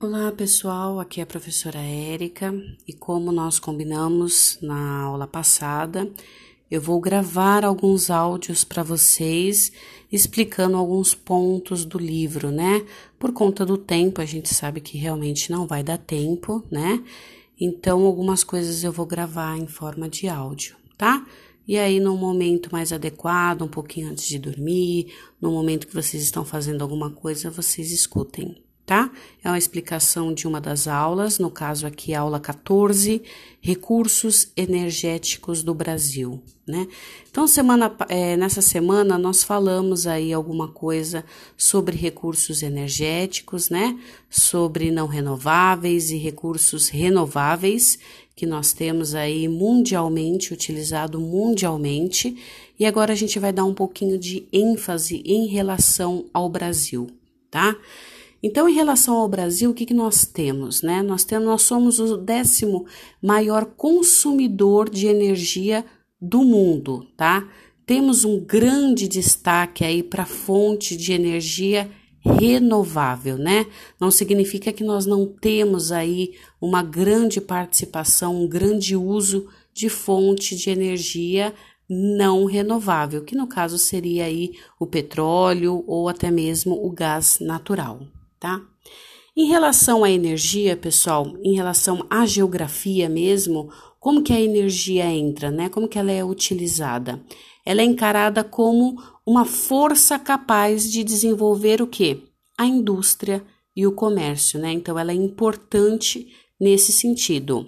Olá pessoal, aqui é a professora Érica e como nós combinamos na aula passada, eu vou gravar alguns áudios para vocês explicando alguns pontos do livro, né? Por conta do tempo, a gente sabe que realmente não vai dar tempo, né? Então, algumas coisas eu vou gravar em forma de áudio, tá? E aí, num momento mais adequado, um pouquinho antes de dormir, no momento que vocês estão fazendo alguma coisa, vocês escutem, tá? É uma explicação de uma das aulas, no caso aqui, aula 14, Recursos Energéticos do Brasil, né? Então, semana, é, nessa semana, nós falamos aí alguma coisa sobre recursos energéticos, né? Sobre não renováveis e recursos renováveis, que nós temos aí mundialmente, utilizado mundialmente, e agora a gente vai dar um pouquinho de ênfase em relação ao Brasil, tá? Então, em relação ao Brasil, o que, que nós temos? Né? Nós, temos, nós somos o décimo maior consumidor de energia do mundo, tá? Temos um grande destaque aí para fonte de energia renovável, né? Não significa que nós não temos aí uma grande participação, um grande uso de fonte de energia não renovável, que no caso seria aí o petróleo ou até mesmo o gás natural tá? Em relação à energia, pessoal, em relação à geografia mesmo, como que a energia entra, né? Como que ela é utilizada? Ela é encarada como uma força capaz de desenvolver o que? A indústria e o comércio, né? Então ela é importante nesse sentido.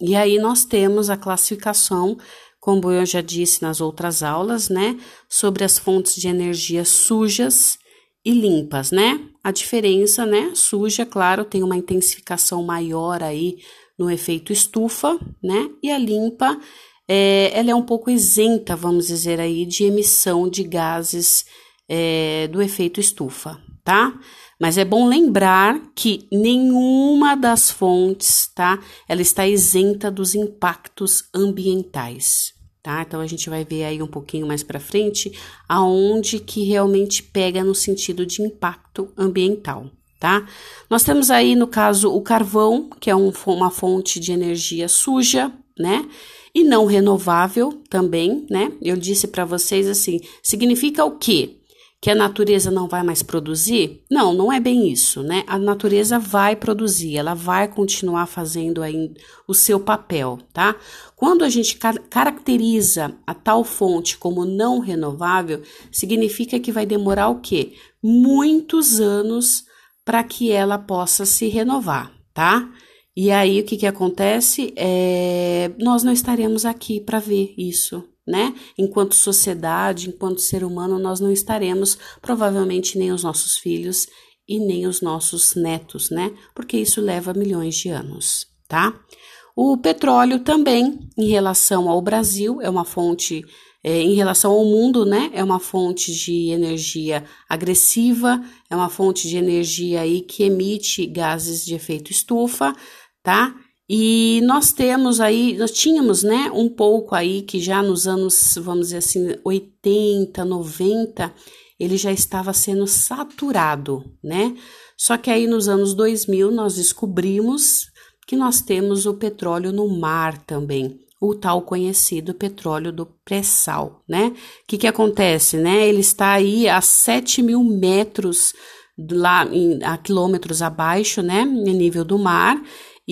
E aí nós temos a classificação, como eu já disse nas outras aulas, né, sobre as fontes de energia sujas e limpas, né? A diferença, né? Suja, claro, tem uma intensificação maior aí no efeito estufa, né? E a limpa, é, ela é um pouco isenta, vamos dizer aí, de emissão de gases é, do efeito estufa, tá? Mas é bom lembrar que nenhuma das fontes, tá? Ela está isenta dos impactos ambientais tá? Então a gente vai ver aí um pouquinho mais para frente aonde que realmente pega no sentido de impacto ambiental, tá? Nós temos aí no caso o carvão, que é um, uma fonte de energia suja, né? E não renovável também, né? Eu disse para vocês assim, significa o quê? Que a natureza não vai mais produzir? Não, não é bem isso, né? A natureza vai produzir, ela vai continuar fazendo aí o seu papel, tá? Quando a gente car caracteriza a tal fonte como não renovável, significa que vai demorar o quê? Muitos anos para que ela possa se renovar, tá? E aí o que, que acontece? É, nós não estaremos aqui para ver isso, né? Enquanto sociedade, enquanto ser humano, nós não estaremos, provavelmente nem os nossos filhos e nem os nossos netos, né? Porque isso leva milhões de anos, tá? O petróleo também, em relação ao Brasil, é uma fonte, é, em relação ao mundo, né? É uma fonte de energia agressiva, é uma fonte de energia aí que emite gases de efeito estufa, tá? E nós temos aí, nós tínhamos, né, um pouco aí que já nos anos, vamos dizer assim, 80, 90, ele já estava sendo saturado, né? Só que aí nos anos 2000 nós descobrimos que nós temos o petróleo no mar também, o tal conhecido petróleo do pré-sal, né? O que que acontece, né? Ele está aí a 7 mil metros lá, em, a quilômetros abaixo, né, em nível do mar,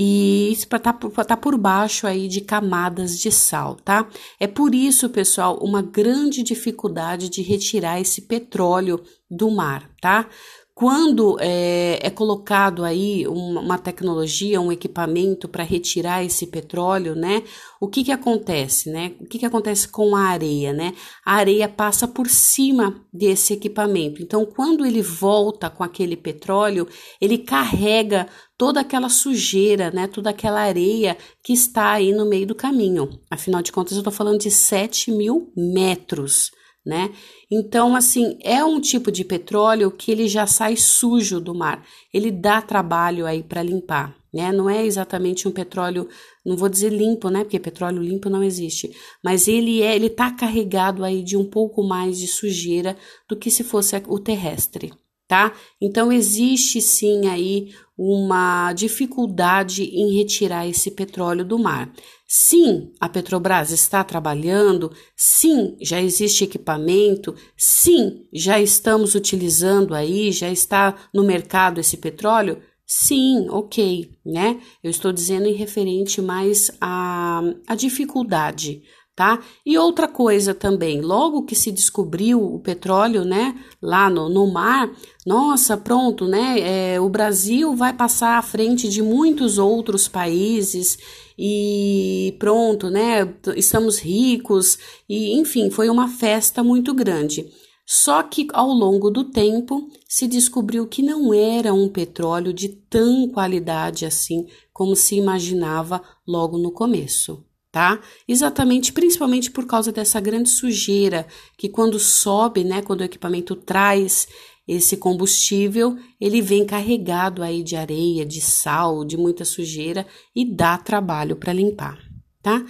e isso tá, tá por baixo aí de camadas de sal, tá? É por isso, pessoal, uma grande dificuldade de retirar esse petróleo do mar, tá? Quando é, é colocado aí uma, uma, tecnologia, um equipamento para retirar esse petróleo, né? O que que acontece, né? O que que acontece com a areia, né? A areia passa por cima desse equipamento. Então, quando ele volta com aquele petróleo, ele carrega toda aquela sujeira, né? Toda aquela areia que está aí no meio do caminho. Afinal de contas, eu estou falando de 7 mil metros né? Então, assim, é um tipo de petróleo que ele já sai sujo do mar. Ele dá trabalho aí para limpar, né? Não é exatamente um petróleo, não vou dizer limpo, né? Porque petróleo limpo não existe, mas ele é, ele tá carregado aí de um pouco mais de sujeira do que se fosse o terrestre, tá? Então existe sim aí uma dificuldade em retirar esse petróleo do mar. Sim, a Petrobras está trabalhando, sim, já existe equipamento, sim, já estamos utilizando aí, já está no mercado esse petróleo. Sim, ok, né? Eu estou dizendo em referente mais à, à dificuldade tá? E outra coisa também, logo que se descobriu o petróleo, né, lá no, no mar, nossa, pronto, né, é, o Brasil vai passar à frente de muitos outros países e pronto, né, estamos ricos e enfim, foi uma festa muito grande. Só que ao longo do tempo se descobriu que não era um petróleo de tão qualidade assim como se imaginava logo no começo tá? Exatamente, principalmente por causa dessa grande sujeira que quando sobe, né, quando o equipamento traz esse combustível, ele vem carregado aí de areia, de sal, de muita sujeira e dá trabalho para limpar, tá?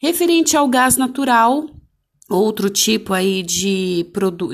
Referente ao gás natural, outro tipo aí de,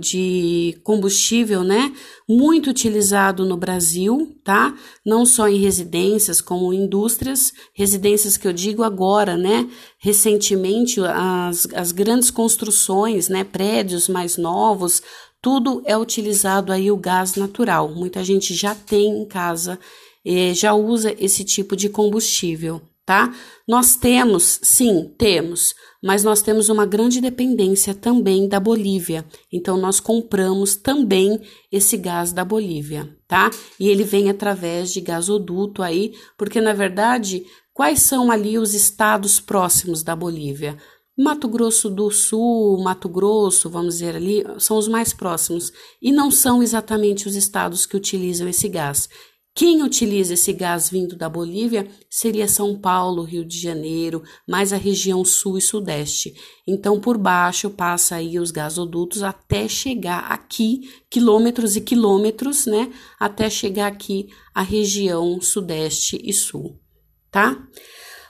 de combustível, né? Muito utilizado no Brasil, tá? Não só em residências, como indústrias, residências que eu digo agora, né? Recentemente, as, as grandes construções, né? Prédios mais novos, tudo é utilizado aí o gás natural. Muita gente já tem em casa, eh, já usa esse tipo de combustível tá? Nós temos, sim, temos, mas nós temos uma grande dependência também da Bolívia. Então nós compramos também esse gás da Bolívia, tá? E ele vem através de gasoduto aí, porque na verdade, quais são ali os estados próximos da Bolívia? Mato Grosso do Sul, Mato Grosso, vamos dizer ali, são os mais próximos e não são exatamente os estados que utilizam esse gás. Quem utiliza esse gás vindo da Bolívia seria São Paulo, Rio de Janeiro, mais a região sul e sudeste. Então, por baixo passa aí os gasodutos até chegar aqui, quilômetros e quilômetros, né? Até chegar aqui a região sudeste e sul, tá?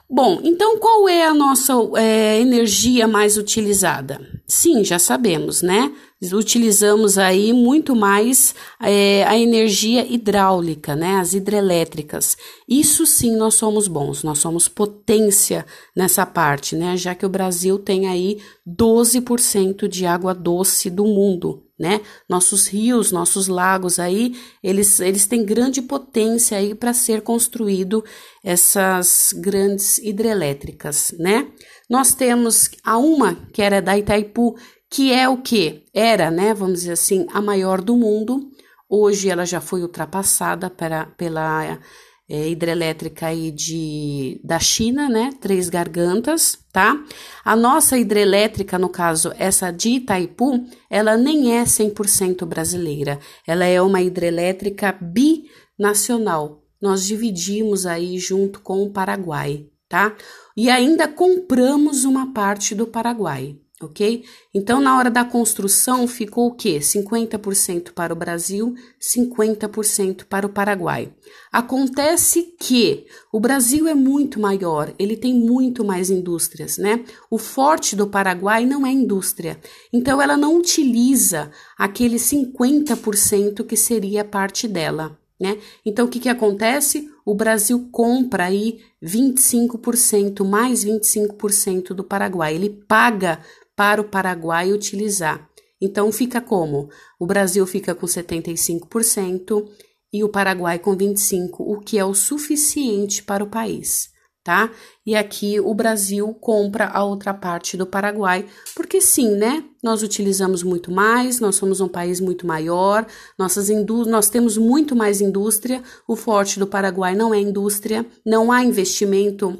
Bom, então qual é a nossa é, energia mais utilizada? Sim, já sabemos, né? Utilizamos aí muito mais é, a energia hidráulica, né? As hidrelétricas. Isso sim nós somos bons, nós somos potência nessa parte, né? Já que o Brasil tem aí 12% de água doce do mundo, né? Nossos rios, nossos lagos aí, eles, eles têm grande potência aí para ser construído essas grandes hidrelétricas, né? Nós temos a uma que era da Itaipu, que é o que era, né? Vamos dizer assim, a maior do mundo. Hoje ela já foi ultrapassada pela, pela é, hidrelétrica aí de, da China, né? Três Gargantas, tá? A nossa hidrelétrica, no caso, essa de Itaipu, ela nem é 100% brasileira. Ela é uma hidrelétrica binacional. Nós dividimos aí junto com o Paraguai, tá? E ainda compramos uma parte do Paraguai ok? Então, na hora da construção, ficou o quê? 50% para o Brasil, 50% para o Paraguai. Acontece que o Brasil é muito maior, ele tem muito mais indústrias, né? O forte do Paraguai não é indústria, então ela não utiliza aquele 50% que seria parte dela. Né? Então, o que, que acontece? O Brasil compra aí 25%, mais 25% do Paraguai. Ele paga para o Paraguai utilizar. Então fica como? O Brasil fica com 75% e o Paraguai com 25%, o que é o suficiente para o país, tá? E aqui o Brasil compra a outra parte do Paraguai, porque sim, né? Nós utilizamos muito mais, nós somos um país muito maior, nossas indú nós temos muito mais indústria, o forte do Paraguai não é indústria, não há investimento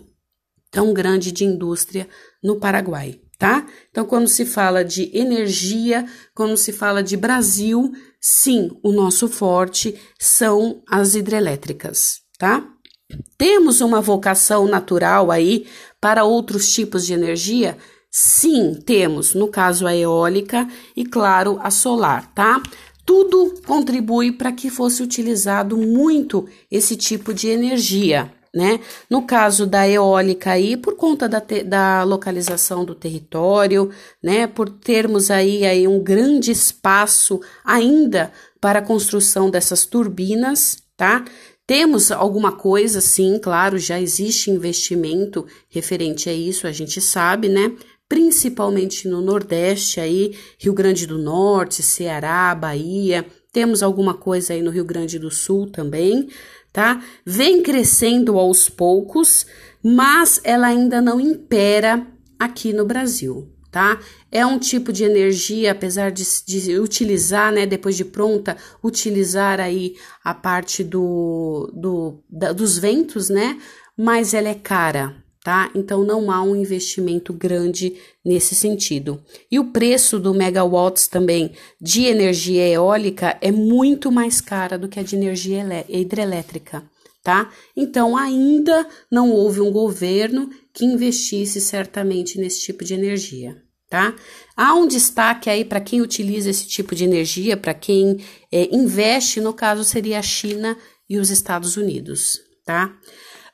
tão grande de indústria no Paraguai tá? Então, quando se fala de energia, quando se fala de Brasil, sim, o nosso forte são as hidrelétricas, tá? Temos uma vocação natural aí para outros tipos de energia? Sim, temos, no caso a eólica e, claro, a solar, tá? Tudo contribui para que fosse utilizado muito esse tipo de energia, né? No caso da eólica aí, por conta da, da localização do território, né? Por termos aí, aí um grande espaço ainda para a construção dessas turbinas, tá? Temos alguma coisa, sim, claro, já existe investimento referente a isso, a gente sabe, né? Principalmente no Nordeste aí, Rio Grande do Norte, Ceará, Bahia, temos alguma coisa aí no Rio Grande do Sul também, tá? Vem crescendo aos poucos, mas ela ainda não impera aqui no Brasil, tá? É um tipo de energia, apesar de, de utilizar, né, depois de pronta, utilizar aí a parte do, do da, dos ventos, né? Mas ela é cara, tá? Então não há um investimento grande nesse sentido. E o preço do megawatts também de energia eólica é muito mais cara do que a de energia hidrelétrica, tá? Então ainda não houve um governo que investisse certamente nesse tipo de energia. Tá? Há um destaque aí para quem utiliza esse tipo de energia, para quem é, investe, no caso seria a China e os Estados Unidos, tá?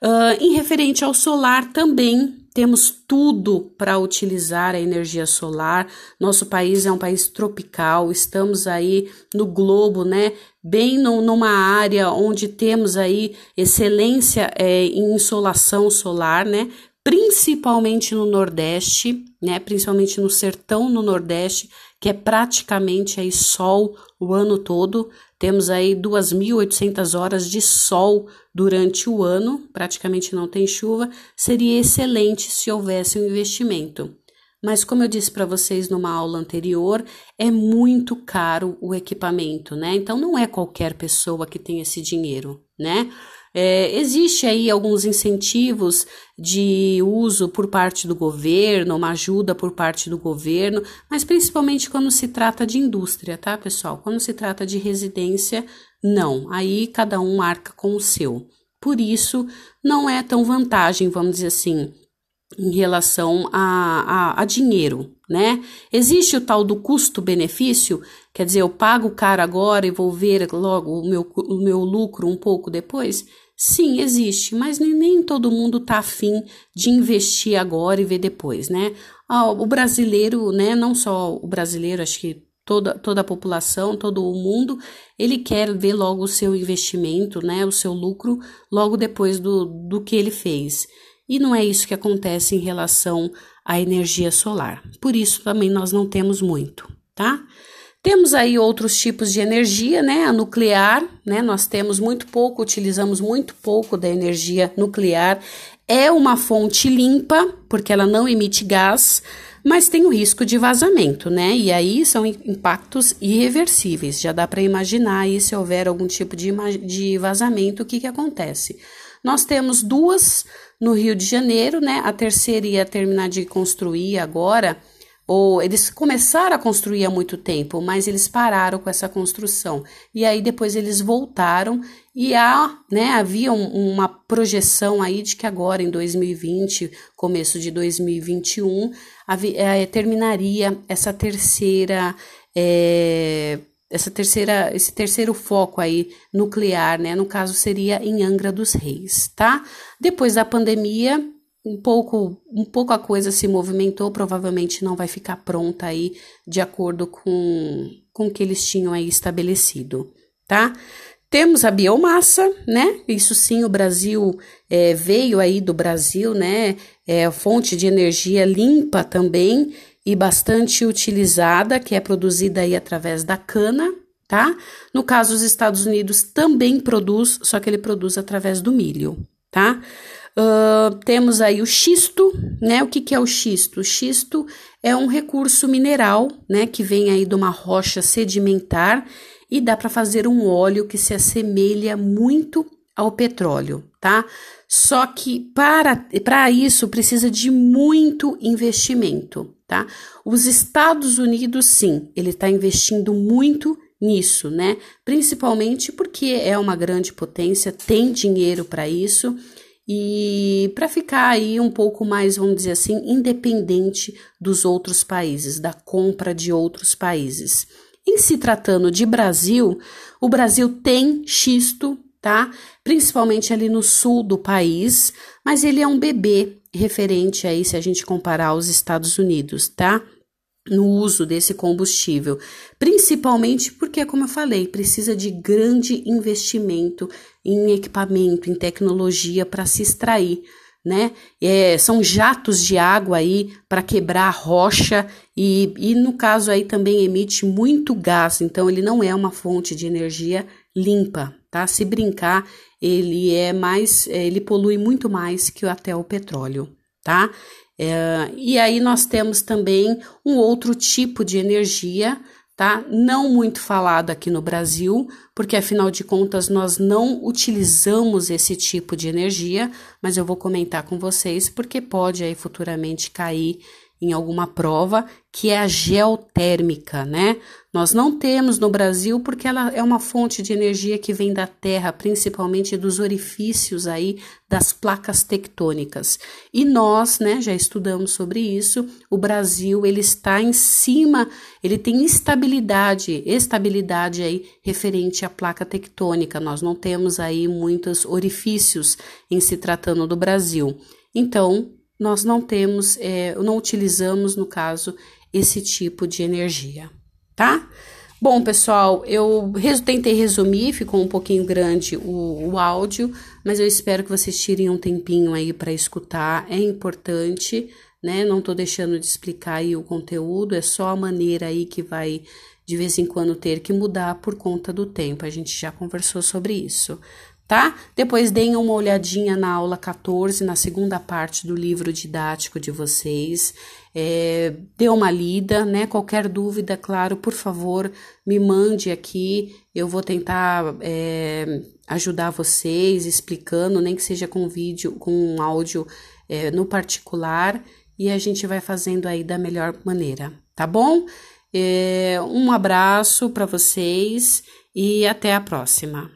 Uh, em referente ao solar, também temos tudo para utilizar a energia solar. Nosso país é um país tropical, estamos aí no globo, né? Bem no, numa área onde temos aí excelência é, em insolação solar, né? Principalmente no Nordeste, né? Principalmente no sertão no Nordeste, que é praticamente aí sol o ano todo. Temos aí 2.800 horas de sol durante o ano, praticamente não tem chuva. Seria excelente se houvesse um investimento. Mas, como eu disse para vocês numa aula anterior, é muito caro o equipamento, né? Então, não é qualquer pessoa que tem esse dinheiro, né? É, existe aí alguns incentivos de uso por parte do governo, uma ajuda por parte do governo, mas principalmente quando se trata de indústria, tá, pessoal? Quando se trata de residência, não. Aí cada um marca com o seu. Por isso, não é tão vantagem, vamos dizer assim, em relação a, a, a, dinheiro, né? Existe o tal do custo-benefício, quer dizer, eu pago caro agora e vou ver logo o meu, o meu lucro um pouco depois. Sim, existe, mas nem, nem todo mundo está afim de investir agora e ver depois, né? Ah, o brasileiro, né? Não só o brasileiro, acho que toda, toda a população, todo o mundo, ele quer ver logo o seu investimento, né? O seu lucro logo depois do, do que ele fez. E não é isso que acontece em relação à energia solar. Por isso também nós não temos muito, tá? Temos aí outros tipos de energia, né? A nuclear, né? Nós temos muito pouco, utilizamos muito pouco da energia nuclear. É uma fonte limpa, porque ela não emite gás, mas tem o risco de vazamento, né? E aí são impactos irreversíveis. Já dá para imaginar aí se houver algum tipo de, de vazamento, o que, que acontece. Nós temos duas no Rio de Janeiro, né? A terceira ia terminar de construir agora ou eles começaram a construir há muito tempo, mas eles pararam com essa construção. E aí depois eles voltaram e há, né, havia um, uma projeção aí de que agora em 2020, começo de 2021, havia, é, terminaria essa terceira é, essa terceira, esse terceiro foco aí nuclear, né? No caso seria em Angra dos Reis, tá? Depois da pandemia, um pouco, um pouco a coisa se movimentou, provavelmente não vai ficar pronta aí de acordo com, com o que eles tinham aí estabelecido, tá? Temos a biomassa, né? Isso sim, o Brasil é, veio aí do Brasil, né? É fonte de energia limpa também e bastante utilizada, que é produzida aí através da cana, tá? No caso, os Estados Unidos também produz, só que ele produz através do milho, tá? Uh, temos aí o xisto, né? O que, que é o xisto? O xisto é um recurso mineral, né? Que vem aí de uma rocha sedimentar e dá para fazer um óleo que se assemelha muito ao petróleo, tá? Só que para, para isso precisa de muito investimento, tá? Os Estados Unidos, sim, ele está investindo muito nisso, né? Principalmente porque é uma grande potência, tem dinheiro para isso e para ficar aí um pouco mais, vamos dizer assim, independente dos outros países, da compra de outros países. Em se tratando de Brasil, o Brasil tem xisto, tá? Principalmente ali no sul do país, mas ele é um bebê referente aí se a gente comparar aos Estados Unidos, tá? No uso desse combustível, principalmente porque, como eu falei, precisa de grande investimento em equipamento, em tecnologia para se extrair, né? É, são jatos de água aí para quebrar a rocha e, e, no caso aí também emite muito gás, então ele não é uma fonte de energia limpa, tá? Se brincar, ele é mais, ele polui muito mais que até o petróleo, tá? É, e aí nós temos também um outro tipo de energia, tá? Não muito falado aqui no Brasil, porque afinal de contas nós não utilizamos esse tipo de energia, mas eu vou comentar com vocês porque pode aí futuramente cair em alguma prova, que é a geotérmica, né? Nós não temos no Brasil porque ela é uma fonte de energia que vem da Terra, principalmente dos orifícios aí das placas tectônicas. E nós, né, já estudamos sobre isso. O Brasil, ele está em cima, ele tem estabilidade, estabilidade aí referente à placa tectônica. Nós não temos aí muitos orifícios em se tratando do Brasil. Então, nós não temos, é, não utilizamos, no caso, esse tipo de energia, tá? Bom, pessoal, eu res tentei resumir, ficou um pouquinho grande o, o áudio, mas eu espero que vocês tirem um tempinho aí para escutar, é importante, né? Não tô deixando de explicar aí o conteúdo, é só a maneira aí que vai de vez em quando ter que mudar por conta do tempo, a gente já conversou sobre isso tá? Depois deem uma olhadinha na aula 14, na segunda parte do livro didático de vocês. É, dê uma lida, né? Qualquer dúvida, claro, por favor, me mande aqui. Eu vou tentar é, ajudar vocês explicando, nem que seja com vídeo, com áudio é, no particular, e a gente vai fazendo aí da melhor maneira, tá bom? É, um abraço para vocês e até a próxima.